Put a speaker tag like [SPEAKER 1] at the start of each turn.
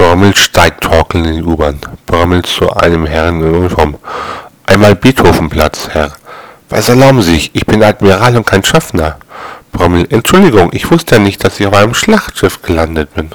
[SPEAKER 1] Brommel steigt torkelnd in die U-Bahn. Brommel zu einem Herrn in Uniform. Einmal Beethovenplatz, Herr. Was erlauben Sie sich? Ich bin Admiral und kein Schaffner. Brommel, Entschuldigung, ich wusste ja nicht, dass ich auf einem Schlachtschiff gelandet bin.